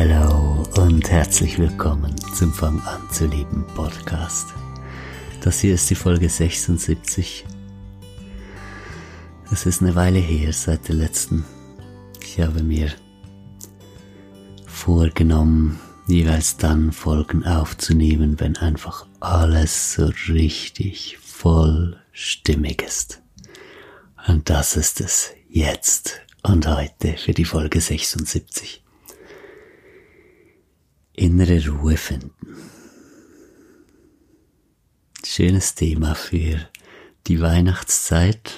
Hallo und herzlich willkommen zum Fang an zu leben Podcast. Das hier ist die Folge 76. Es ist eine Weile her seit der letzten. Ich habe mir vorgenommen, jeweils dann Folgen aufzunehmen, wenn einfach alles so richtig voll stimmig ist. Und das ist es jetzt und heute für die Folge 76 innere Ruhe finden. Schönes Thema für die Weihnachtszeit.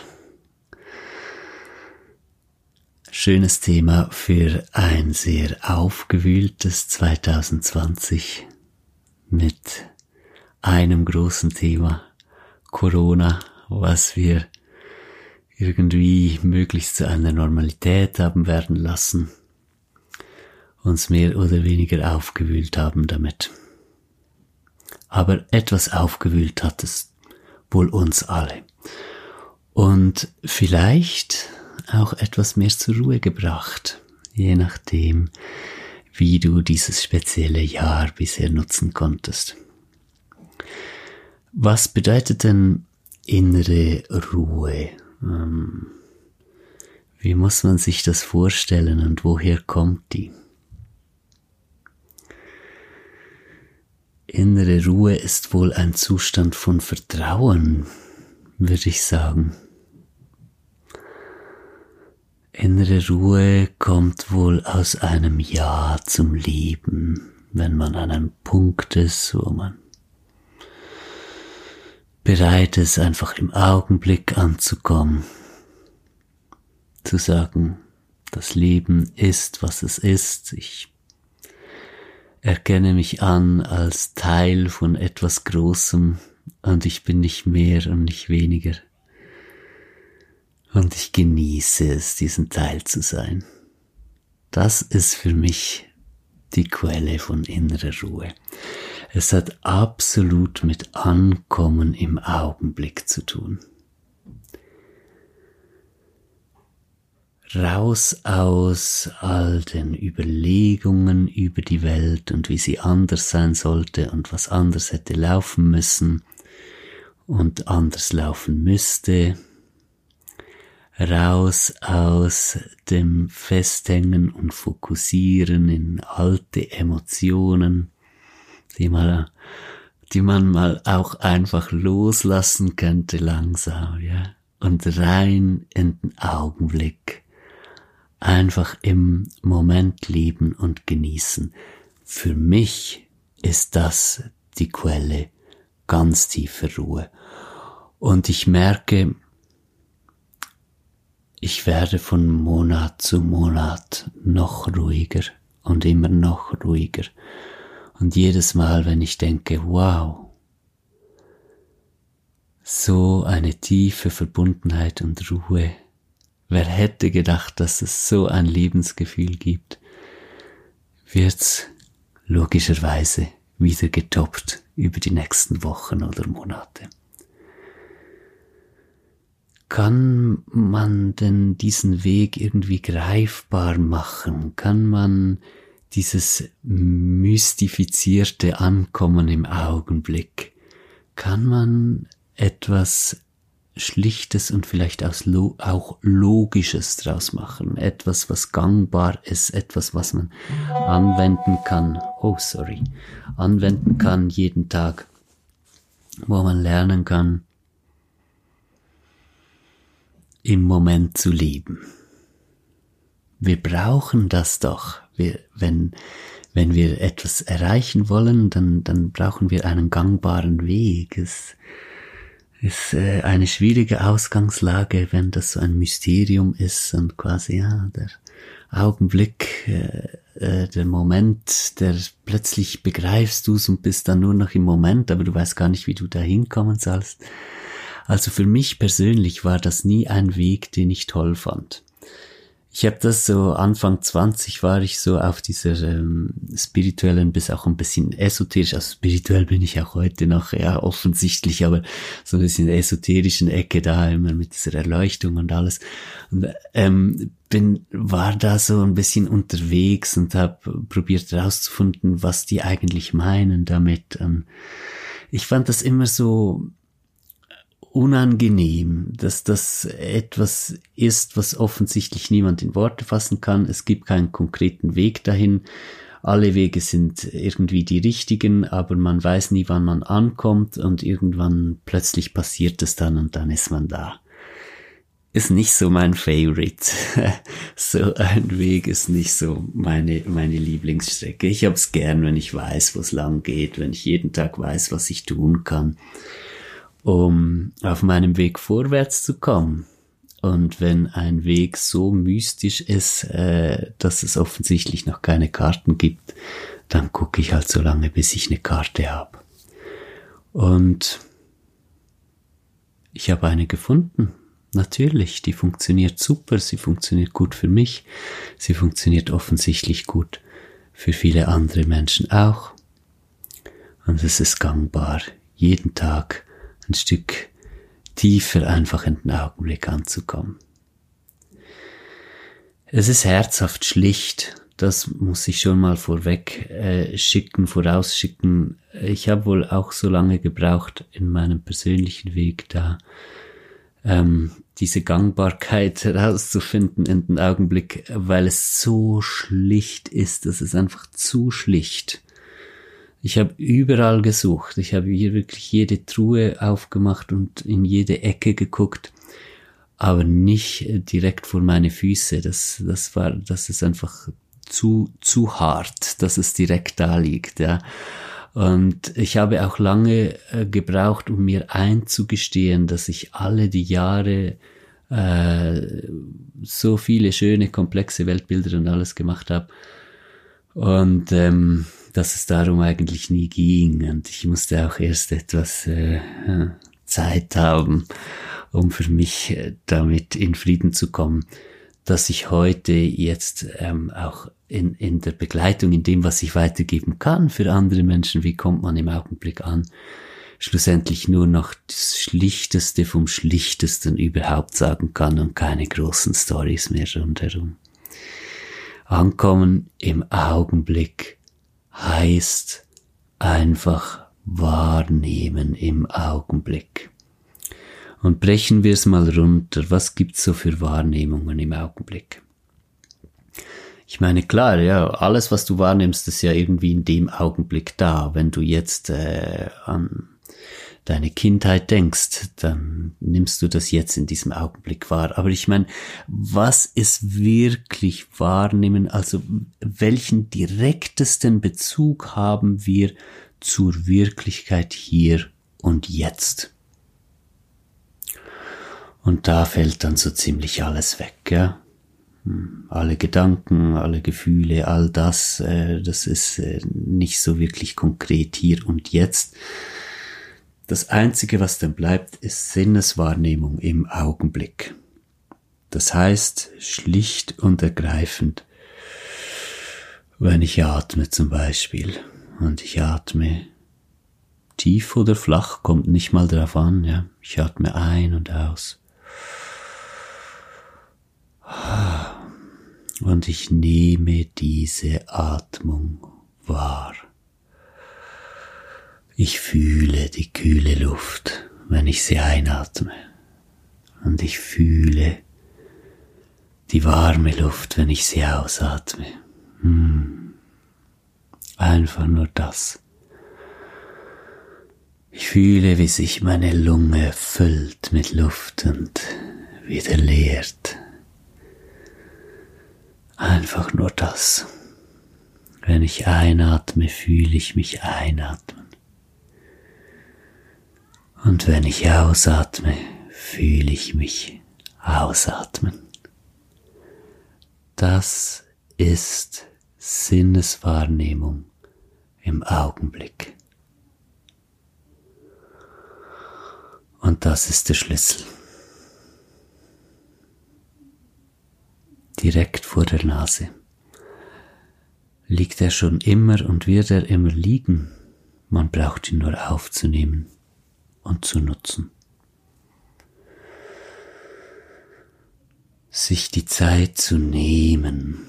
Schönes Thema für ein sehr aufgewühltes 2020 mit einem großen Thema Corona, was wir irgendwie möglichst zu einer Normalität haben werden lassen uns mehr oder weniger aufgewühlt haben damit. Aber etwas aufgewühlt hat es wohl uns alle. Und vielleicht auch etwas mehr zur Ruhe gebracht, je nachdem, wie du dieses spezielle Jahr bisher nutzen konntest. Was bedeutet denn innere Ruhe? Ähm, wie muss man sich das vorstellen und woher kommt die? Innere Ruhe ist wohl ein Zustand von Vertrauen, würde ich sagen. Innere Ruhe kommt wohl aus einem Ja zum Leben, wenn man an einem Punkt ist, wo man bereit ist, einfach im Augenblick anzukommen, zu sagen, das Leben ist, was es ist, ich erkenne mich an als Teil von etwas Großem und ich bin nicht mehr und nicht weniger. Und ich genieße es, diesen Teil zu sein. Das ist für mich die Quelle von innerer Ruhe. Es hat absolut mit Ankommen im Augenblick zu tun. Raus aus all den Überlegungen über die Welt und wie sie anders sein sollte und was anders hätte laufen müssen und anders laufen müsste, raus aus dem Festhängen und Fokussieren in alte Emotionen, die mal die man mal auch einfach loslassen könnte langsam, ja, und rein in den Augenblick einfach im Moment leben und genießen. Für mich ist das die Quelle ganz tiefer Ruhe. Und ich merke, ich werde von Monat zu Monat noch ruhiger und immer noch ruhiger. Und jedes Mal, wenn ich denke, wow, so eine tiefe Verbundenheit und Ruhe Wer hätte gedacht, dass es so ein Lebensgefühl gibt, wird's logischerweise wieder getoppt über die nächsten Wochen oder Monate. Kann man denn diesen Weg irgendwie greifbar machen? Kann man dieses mystifizierte Ankommen im Augenblick, kann man etwas Schlichtes und vielleicht auch Logisches draus machen. Etwas, was gangbar ist, etwas, was man anwenden kann. Oh, sorry. Anwenden kann jeden Tag, wo man lernen kann, im Moment zu leben. Wir brauchen das doch. Wir, wenn, wenn wir etwas erreichen wollen, dann, dann brauchen wir einen gangbaren Weg. Es, ist äh, eine schwierige Ausgangslage, wenn das so ein Mysterium ist und quasi ja der Augenblick, äh, äh, der Moment, der plötzlich begreifst du's und bist dann nur noch im Moment, aber du weißt gar nicht, wie du da hinkommen sollst. Also für mich persönlich war das nie ein Weg, den ich toll fand. Ich habe das so Anfang 20 war ich so auf dieser ähm, spirituellen bis auch ein bisschen esoterisch, also spirituell bin ich auch heute noch, ja offensichtlich, aber so ein bisschen esoterischen Ecke da immer mit dieser Erleuchtung und alles. Und ähm, bin war da so ein bisschen unterwegs und habe probiert herauszufinden, was die eigentlich meinen damit. Und ich fand das immer so unangenehm, dass das etwas ist, was offensichtlich niemand in Worte fassen kann. Es gibt keinen konkreten Weg dahin. Alle Wege sind irgendwie die richtigen, aber man weiß nie, wann man ankommt und irgendwann plötzlich passiert es dann und dann ist man da. Ist nicht so mein Favorite. so ein Weg ist nicht so meine, meine Lieblingsstrecke. Ich hab's gern, wenn ich weiß, wo es lang geht, wenn ich jeden Tag weiß, was ich tun kann um auf meinem Weg vorwärts zu kommen. Und wenn ein Weg so mystisch ist, äh, dass es offensichtlich noch keine Karten gibt, dann gucke ich halt so lange, bis ich eine Karte habe. Und ich habe eine gefunden. Natürlich, die funktioniert super, sie funktioniert gut für mich, sie funktioniert offensichtlich gut für viele andere Menschen auch. Und es ist gangbar, jeden Tag ein Stück tiefer einfach in den Augenblick anzukommen. Es ist herzhaft schlicht, das muss ich schon mal vorweg äh, schicken, vorausschicken. Ich habe wohl auch so lange gebraucht in meinem persönlichen Weg da, ähm, diese Gangbarkeit herauszufinden in den Augenblick, weil es so schlicht ist, das ist einfach zu schlicht. Ich habe überall gesucht. Ich habe hier wirklich jede Truhe aufgemacht und in jede Ecke geguckt, aber nicht äh, direkt vor meine Füße. Das, das war, das ist einfach zu, zu hart, dass es direkt da liegt, ja. Und ich habe auch lange äh, gebraucht, um mir einzugestehen, dass ich alle die Jahre äh, so viele schöne, komplexe Weltbilder und alles gemacht habe. Und ähm, dass es darum eigentlich nie ging. Und ich musste auch erst etwas äh, Zeit haben, um für mich äh, damit in Frieden zu kommen, dass ich heute jetzt ähm, auch in, in der Begleitung, in dem, was ich weitergeben kann für andere Menschen, wie kommt man im Augenblick an, schlussendlich nur noch das Schlichteste vom Schlichtesten überhaupt sagen kann und keine großen Stories mehr rundherum. Ankommen im Augenblick heißt einfach wahrnehmen im Augenblick. Und brechen wir es mal runter. Was gibt's so für Wahrnehmungen im Augenblick? Ich meine, klar, ja, alles, was du wahrnimmst, ist ja irgendwie in dem Augenblick da. Wenn du jetzt äh, an deine Kindheit denkst, dann nimmst du das jetzt in diesem Augenblick wahr. Aber ich meine, was ist wirklich wahrnehmen? Also welchen direktesten Bezug haben wir zur Wirklichkeit hier und jetzt? Und da fällt dann so ziemlich alles weg, ja. Hm, alle Gedanken, alle Gefühle, all das, äh, das ist äh, nicht so wirklich konkret hier und jetzt, das Einzige, was dann bleibt, ist Sinneswahrnehmung im Augenblick. Das heißt, schlicht und ergreifend, wenn ich atme zum Beispiel, und ich atme tief oder flach, kommt nicht mal drauf an, ja. Ich atme ein und aus. Und ich nehme diese Atmung wahr. Ich fühle die kühle Luft, wenn ich sie einatme. Und ich fühle die warme Luft, wenn ich sie ausatme. Hm. Einfach nur das. Ich fühle, wie sich meine Lunge füllt mit Luft und wieder leert. Einfach nur das. Wenn ich einatme, fühle ich mich einatmen. Und wenn ich ausatme, fühle ich mich ausatmen. Das ist Sinneswahrnehmung im Augenblick. Und das ist der Schlüssel. Direkt vor der Nase. Liegt er schon immer und wird er immer liegen, man braucht ihn nur aufzunehmen und zu nutzen. Sich die Zeit zu nehmen,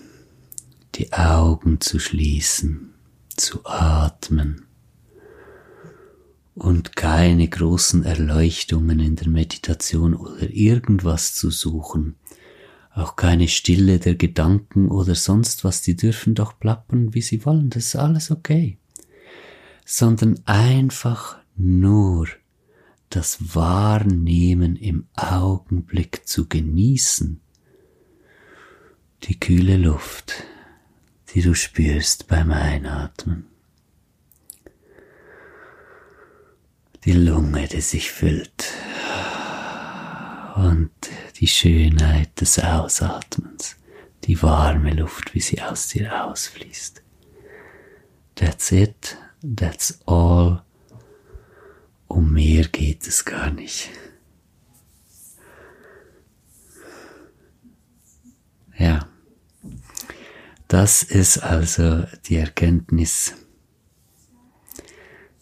die Augen zu schließen, zu atmen und keine großen Erleuchtungen in der Meditation oder irgendwas zu suchen, auch keine Stille der Gedanken oder sonst was, die dürfen doch plappern, wie sie wollen, das ist alles okay, sondern einfach nur das Wahrnehmen im Augenblick zu genießen, die kühle Luft, die du spürst beim Einatmen. Die Lunge, die sich füllt. Und die Schönheit des Ausatmens. Die warme Luft, wie sie aus dir ausfließt. That's it. That's all. Um mehr geht es gar nicht. Ja. Das ist also die Erkenntnis,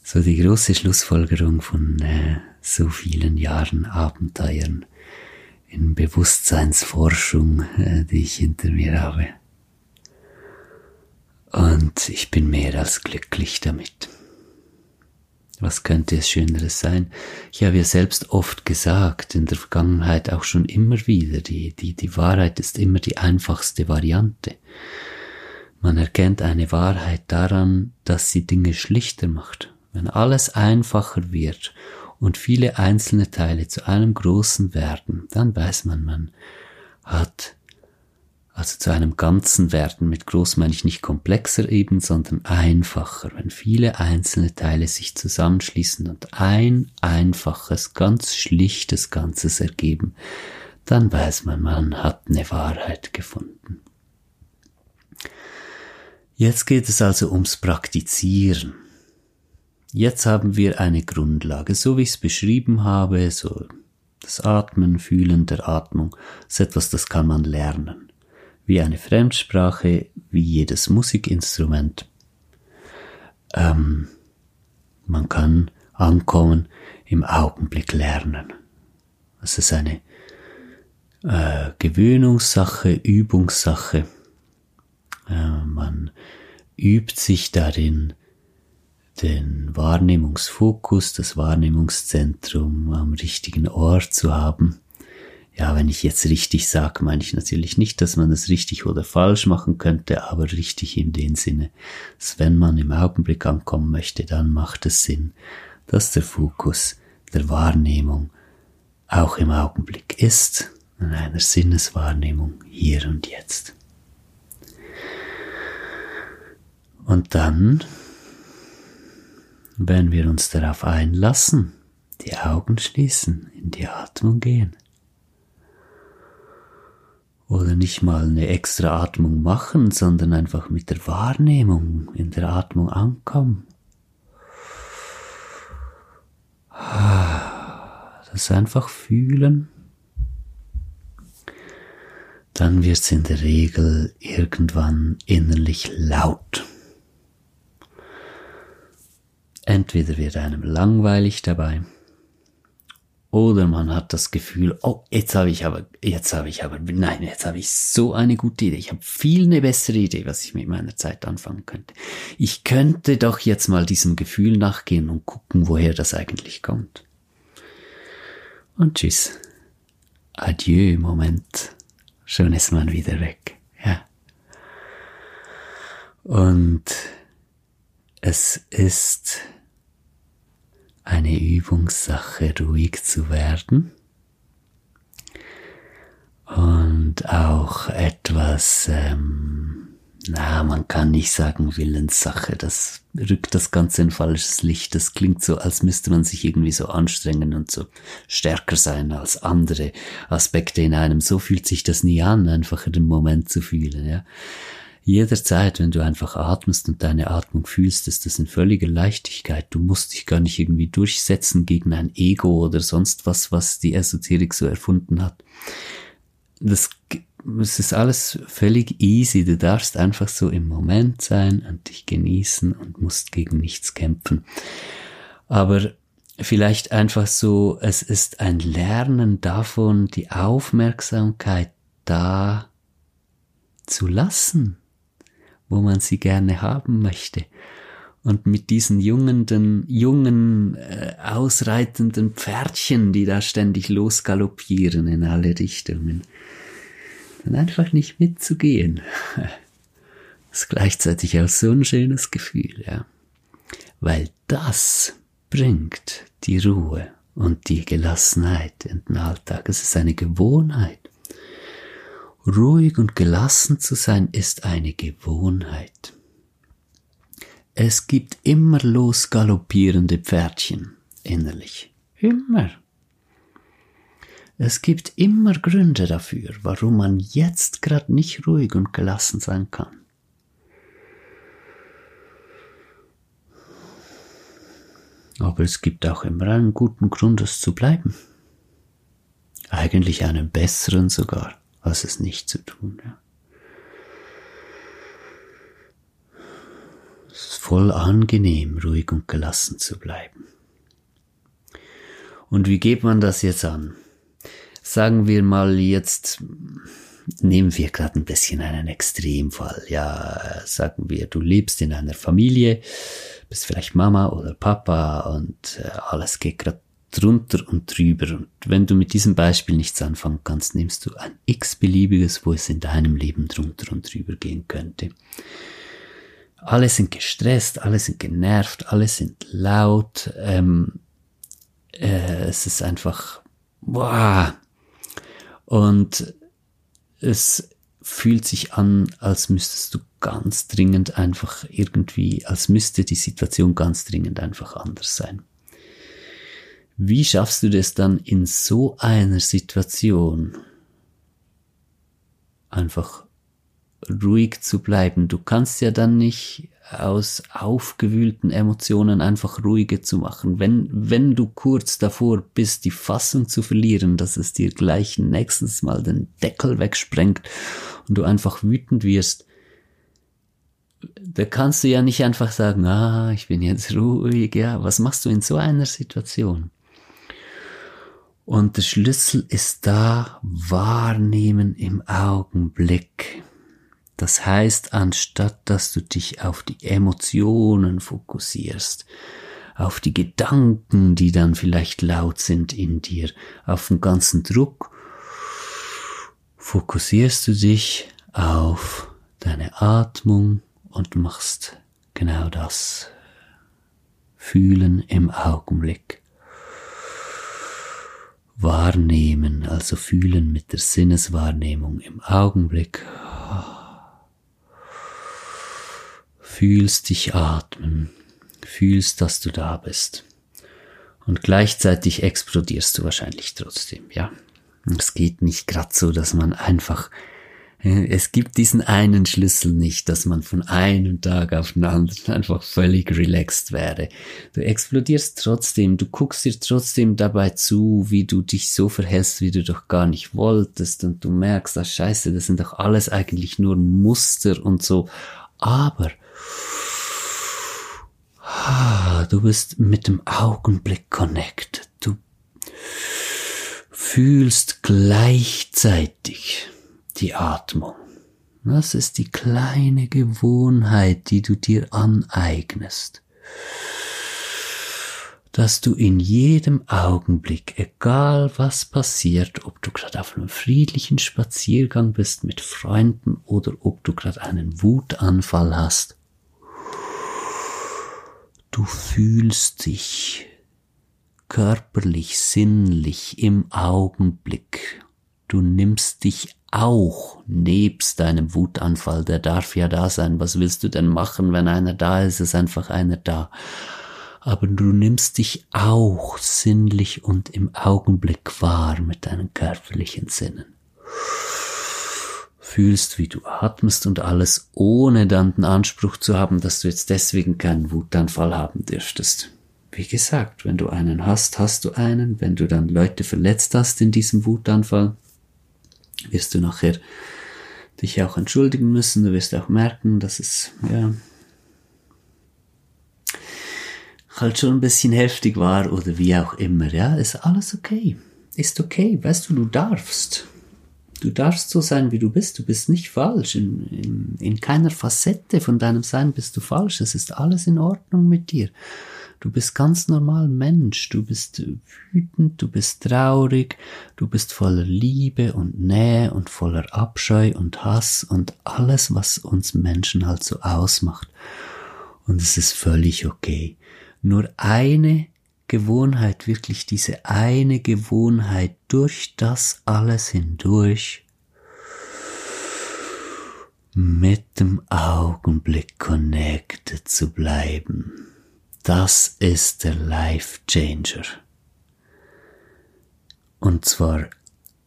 so die große Schlussfolgerung von äh, so vielen Jahren Abenteuern in Bewusstseinsforschung, äh, die ich hinter mir habe. Und ich bin mehr als glücklich damit. Was könnte es Schöneres sein? Ich habe ja selbst oft gesagt, in der Vergangenheit auch schon immer wieder, die, die, die Wahrheit ist immer die einfachste Variante. Man erkennt eine Wahrheit daran, dass sie Dinge schlichter macht. Wenn alles einfacher wird und viele einzelne Teile zu einem großen werden, dann weiß man, man hat also zu einem Ganzen werden. Mit groß meine ich nicht komplexer eben, sondern einfacher. Wenn viele einzelne Teile sich zusammenschließen und ein einfaches, ganz schlichtes Ganzes ergeben, dann weiß man, man hat eine Wahrheit gefunden. Jetzt geht es also ums Praktizieren. Jetzt haben wir eine Grundlage, so wie ich es beschrieben habe, so das Atmen, Fühlen der Atmung, ist etwas, das kann man lernen. Wie eine Fremdsprache, wie jedes Musikinstrument. Ähm, man kann ankommen, im Augenblick lernen. Es ist eine äh, Gewöhnungssache, Übungssache. Äh, man übt sich darin, den Wahrnehmungsfokus, das Wahrnehmungszentrum am richtigen Ort zu haben. Ja, wenn ich jetzt richtig sage, meine ich natürlich nicht, dass man es richtig oder falsch machen könnte, aber richtig in dem Sinne, dass wenn man im Augenblick ankommen möchte, dann macht es Sinn, dass der Fokus der Wahrnehmung auch im Augenblick ist, in einer Sinneswahrnehmung hier und jetzt. Und dann, wenn wir uns darauf einlassen, die Augen schließen, in die Atmung gehen. Oder nicht mal eine extra Atmung machen, sondern einfach mit der Wahrnehmung in der Atmung ankommen. Das einfach fühlen. Dann wird es in der Regel irgendwann innerlich laut. Entweder wird einem langweilig dabei, oder man hat das Gefühl, oh, jetzt habe ich aber, jetzt habe ich aber, nein, jetzt habe ich so eine gute Idee. Ich habe viel eine bessere Idee, was ich mit meiner Zeit anfangen könnte. Ich könnte doch jetzt mal diesem Gefühl nachgehen und gucken, woher das eigentlich kommt. Und tschüss. Adieu, Moment. Schon ist man wieder weg. Ja. Und es ist eine Übungssache, ruhig zu werden und auch etwas ähm, na, man kann nicht sagen Willenssache. Das rückt das Ganze in falsches Licht. Das klingt so, als müsste man sich irgendwie so anstrengen und so stärker sein als andere Aspekte in einem. So fühlt sich das nie an, einfach in dem Moment zu fühlen, ja. Jederzeit, wenn du einfach atmest und deine Atmung fühlst, ist das in völliger Leichtigkeit. Du musst dich gar nicht irgendwie durchsetzen gegen ein Ego oder sonst was, was die Esoterik so erfunden hat. Das es ist alles völlig easy. Du darfst einfach so im Moment sein und dich genießen und musst gegen nichts kämpfen. Aber vielleicht einfach so, es ist ein Lernen davon, die Aufmerksamkeit da zu lassen, wo man sie gerne haben möchte. Und mit diesen jungen, jungen, äh, ausreitenden Pferdchen, die da ständig losgaloppieren in alle Richtungen dann einfach nicht mitzugehen. Das ist gleichzeitig auch so ein schönes Gefühl, ja. Weil das bringt die Ruhe und die Gelassenheit in den Alltag. Es ist eine Gewohnheit. Ruhig und gelassen zu sein ist eine Gewohnheit. Es gibt immer losgaloppierende Pferdchen innerlich. Immer. Es gibt immer Gründe dafür, warum man jetzt gerade nicht ruhig und gelassen sein kann. Aber es gibt auch immer einen guten Grund, es zu bleiben. Eigentlich einen besseren sogar, als es nicht zu tun. Ja. Es ist voll angenehm, ruhig und gelassen zu bleiben. Und wie geht man das jetzt an? sagen wir mal jetzt, nehmen wir gerade ein bisschen einen Extremfall. Ja, sagen wir, du lebst in einer Familie, bist vielleicht Mama oder Papa und äh, alles geht gerade drunter und drüber. Und wenn du mit diesem Beispiel nichts anfangen kannst, nimmst du ein x-beliebiges, wo es in deinem Leben drunter und drüber gehen könnte. Alle sind gestresst, alle sind genervt, alle sind laut. Ähm, äh, es ist einfach, boah, und es fühlt sich an, als müsstest du ganz dringend einfach irgendwie, als müsste die Situation ganz dringend einfach anders sein. Wie schaffst du das dann in so einer Situation einfach ruhig zu bleiben? Du kannst ja dann nicht aus aufgewühlten Emotionen einfach ruhige zu machen. Wenn, wenn du kurz davor bist, die Fassung zu verlieren, dass es dir gleich nächstes Mal den Deckel wegsprengt und du einfach wütend wirst, da kannst du ja nicht einfach sagen, ah, ich bin jetzt ruhig, ja, was machst du in so einer Situation? Und der Schlüssel ist da, wahrnehmen im Augenblick. Das heißt, anstatt dass du dich auf die Emotionen fokussierst, auf die Gedanken, die dann vielleicht laut sind in dir, auf den ganzen Druck, fokussierst du dich auf deine Atmung und machst genau das. Fühlen im Augenblick. Wahrnehmen, also fühlen mit der Sinneswahrnehmung im Augenblick fühlst dich atmen, fühlst, dass du da bist. Und gleichzeitig explodierst du wahrscheinlich trotzdem, ja. Es geht nicht gerade so, dass man einfach, es gibt diesen einen Schlüssel nicht, dass man von einem Tag auf den anderen einfach völlig relaxed wäre. Du explodierst trotzdem, du guckst dir trotzdem dabei zu, wie du dich so verhältst, wie du doch gar nicht wolltest und du merkst, das Scheiße, das sind doch alles eigentlich nur Muster und so. Aber Ah, du bist mit dem Augenblick connected. Du fühlst gleichzeitig die Atmung. Das ist die kleine Gewohnheit, die du dir aneignest. Dass du in jedem Augenblick, egal was passiert, ob du gerade auf einem friedlichen Spaziergang bist mit Freunden oder ob du gerade einen Wutanfall hast, Du fühlst dich körperlich, sinnlich im Augenblick du nimmst dich auch nebst deinem Wutanfall, der darf ja da sein. Was willst du denn machen, wenn einer da ist, ist einfach einer da. Aber du nimmst dich auch sinnlich und im Augenblick wahr mit deinen körperlichen Sinnen. Fühlst, wie du atmest und alles, ohne dann den Anspruch zu haben, dass du jetzt deswegen keinen Wutanfall haben dürftest. Wie gesagt, wenn du einen hast, hast du einen. Wenn du dann Leute verletzt hast in diesem Wutanfall, wirst du nachher dich auch entschuldigen müssen. Du wirst auch merken, dass es, ja, halt schon ein bisschen heftig war oder wie auch immer. Ja, ist alles okay. Ist okay. Weißt du, du darfst. Du darfst so sein, wie du bist. Du bist nicht falsch. In, in, in keiner Facette von deinem Sein bist du falsch. Es ist alles in Ordnung mit dir. Du bist ganz normal Mensch, du bist wütend, du bist traurig, du bist voller Liebe und Nähe und voller Abscheu und Hass und alles, was uns Menschen halt so ausmacht. Und es ist völlig okay. Nur eine Gewohnheit, wirklich diese eine Gewohnheit durch das alles hindurch mit dem Augenblick connected zu bleiben. Das ist der Life Changer. Und zwar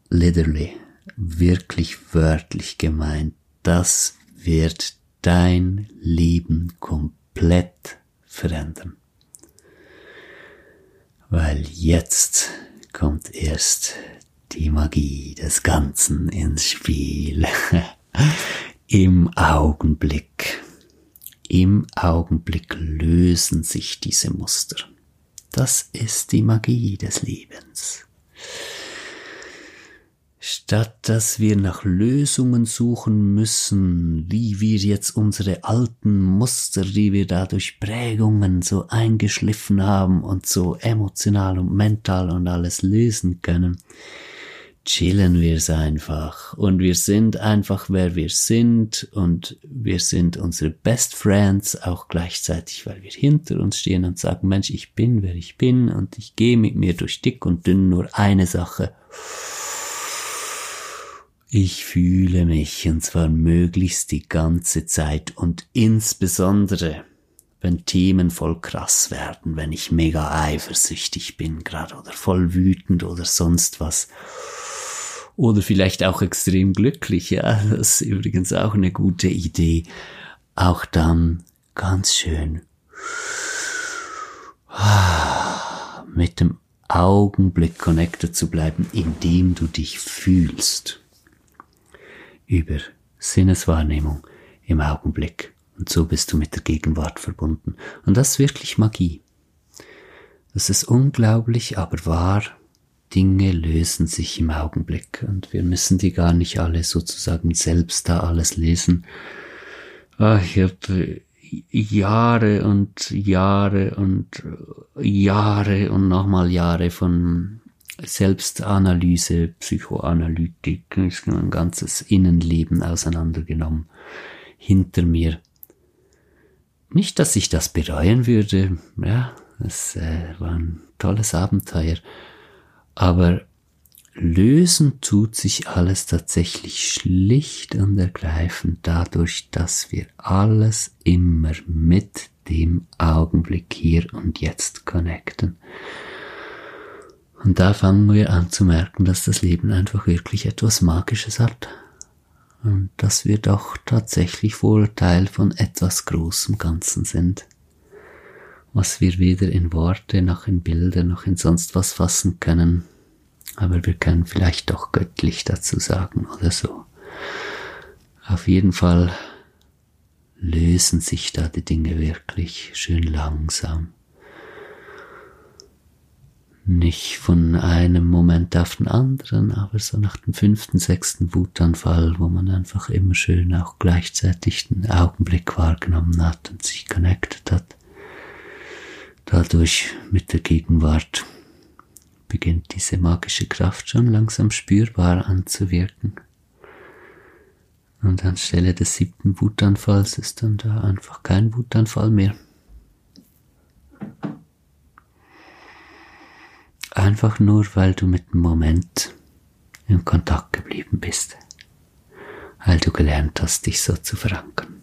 literally, wirklich wörtlich gemeint. Das wird dein Leben komplett verändern. Weil jetzt kommt erst die Magie des Ganzen ins Spiel. Im Augenblick im Augenblick lösen sich diese Muster. Das ist die Magie des Lebens. Statt dass wir nach Lösungen suchen müssen, wie wir jetzt unsere alten Muster, die wir da durch Prägungen so eingeschliffen haben und so emotional und mental und alles lösen können, chillen wir es einfach. Und wir sind einfach wer wir sind. Und wir sind unsere Best Friends auch gleichzeitig, weil wir hinter uns stehen und sagen, Mensch, ich bin wer ich bin. Und ich gehe mit mir durch dick und dünn. Nur eine Sache. Ich fühle mich und zwar möglichst die ganze Zeit. Und insbesondere wenn Themen voll krass werden, wenn ich mega eifersüchtig bin gerade oder voll wütend oder sonst was oder vielleicht auch extrem glücklich. Ja, das ist übrigens auch eine gute Idee. Auch dann ganz schön mit dem Augenblick connected zu bleiben, indem du dich fühlst. Über Sinneswahrnehmung im Augenblick. Und so bist du mit der Gegenwart verbunden. Und das ist wirklich Magie. Das ist unglaublich, aber wahr Dinge lösen sich im Augenblick und wir müssen die gar nicht alle sozusagen selbst da alles lesen. Ah, ich habe Jahre und Jahre und Jahre und nochmal Jahre von Selbstanalyse, Psychoanalytik, ein ganzes Innenleben auseinandergenommen hinter mir. Nicht, dass ich das bereuen würde, ja, es äh, war ein tolles Abenteuer, aber lösen tut sich alles tatsächlich schlicht und ergreifend dadurch, dass wir alles immer mit dem Augenblick hier und jetzt connecten. Und da fangen wir an zu merken, dass das Leben einfach wirklich etwas Magisches hat. Und dass wir doch tatsächlich wohl Teil von etwas Großem Ganzen sind was wir weder in Worte noch in Bilder noch in sonst was fassen können. Aber wir können vielleicht doch göttlich dazu sagen oder so. Auf jeden Fall lösen sich da die Dinge wirklich schön langsam. Nicht von einem Moment auf den anderen, aber so nach dem fünften, sechsten Wutanfall, wo man einfach immer schön auch gleichzeitig den Augenblick wahrgenommen hat und sich connected hat dadurch mit der Gegenwart beginnt diese magische Kraft schon langsam spürbar anzuwirken. Und anstelle des siebten Wutanfalls ist dann da einfach kein Wutanfall mehr. Einfach nur, weil du mit dem Moment in Kontakt geblieben bist, weil du gelernt hast, dich so zu verankern.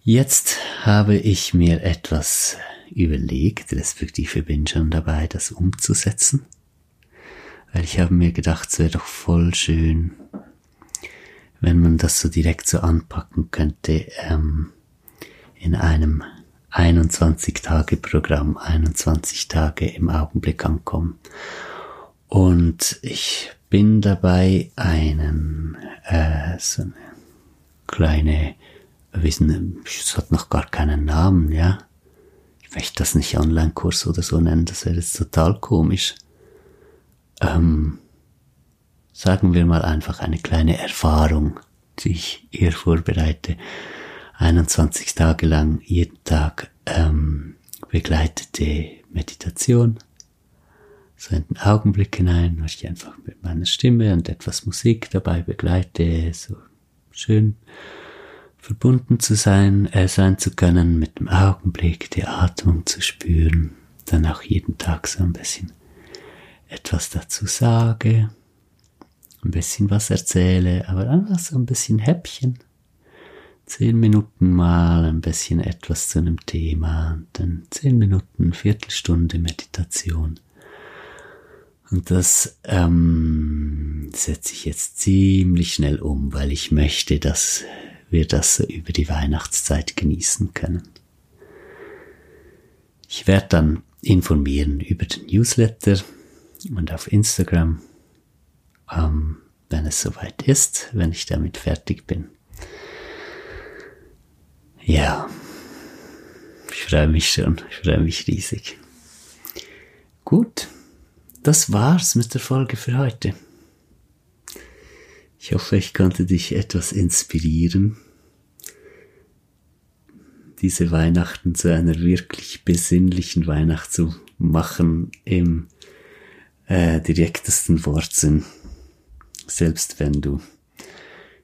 Jetzt habe ich mir etwas überlegt, respektive bin schon dabei, das umzusetzen, weil ich habe mir gedacht, es wäre doch voll schön, wenn man das so direkt so anpacken könnte ähm, in einem 21-Tage-Programm, 21 Tage im Augenblick ankommen. Und ich bin dabei, einen, äh, so eine kleine, wissen, es hat noch gar keinen Namen, ja. Ich möchte das nicht Online-Kurs oder so nennen, das wäre jetzt total komisch. Ähm, sagen wir mal einfach eine kleine Erfahrung, die ich hier vorbereite. 21 Tage lang jeden Tag ähm, begleitete Meditation. So in den Augenblick hinein, wo ich einfach mit meiner Stimme und etwas Musik dabei begleite, so schön verbunden zu sein, äh, sein zu können, mit dem Augenblick, die Atmung zu spüren, dann auch jeden Tag so ein bisschen etwas dazu sage, ein bisschen was erzähle, aber einfach so ein bisschen Häppchen zehn Minuten mal ein bisschen etwas zu einem Thema und dann zehn Minuten, Viertelstunde Meditation. Und das ähm, setze ich jetzt ziemlich schnell um, weil ich möchte, dass wir das über die Weihnachtszeit genießen können. Ich werde dann informieren über den Newsletter und auf Instagram, ähm, wenn es soweit ist, wenn ich damit fertig bin. Ja, ich freue mich schon, ich freue mich riesig. Gut, das war's mit der Folge für heute. Ich hoffe, ich konnte dich etwas inspirieren, diese Weihnachten zu einer wirklich besinnlichen Weihnacht zu machen im äh, direktesten Wortsinn. Selbst wenn du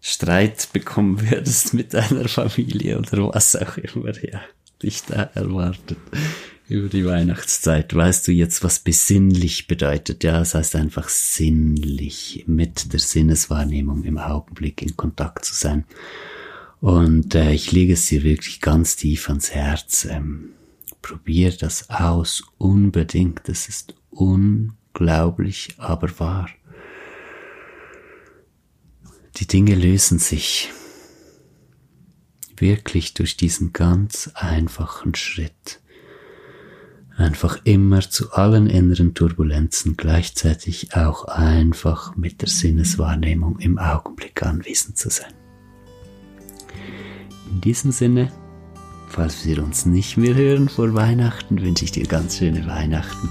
Streit bekommen würdest mit deiner Familie oder was auch immer, ja, dich da erwartet über die Weihnachtszeit. Weißt du jetzt, was besinnlich bedeutet? Ja, das heißt einfach sinnlich, mit der Sinneswahrnehmung im Augenblick in Kontakt zu sein. Und äh, ich lege es dir wirklich ganz tief ans Herz. Ähm, probier das aus, unbedingt. Das ist unglaublich, aber wahr. Die Dinge lösen sich wirklich durch diesen ganz einfachen Schritt. Einfach immer zu allen inneren Turbulenzen gleichzeitig auch einfach mit der Sinneswahrnehmung im Augenblick anwesend zu sein. In diesem Sinne, falls wir uns nicht mehr hören vor Weihnachten, wünsche ich dir ganz schöne Weihnachten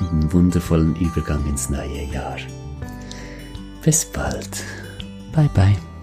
und einen wundervollen Übergang ins neue Jahr. Bis bald. Bye bye.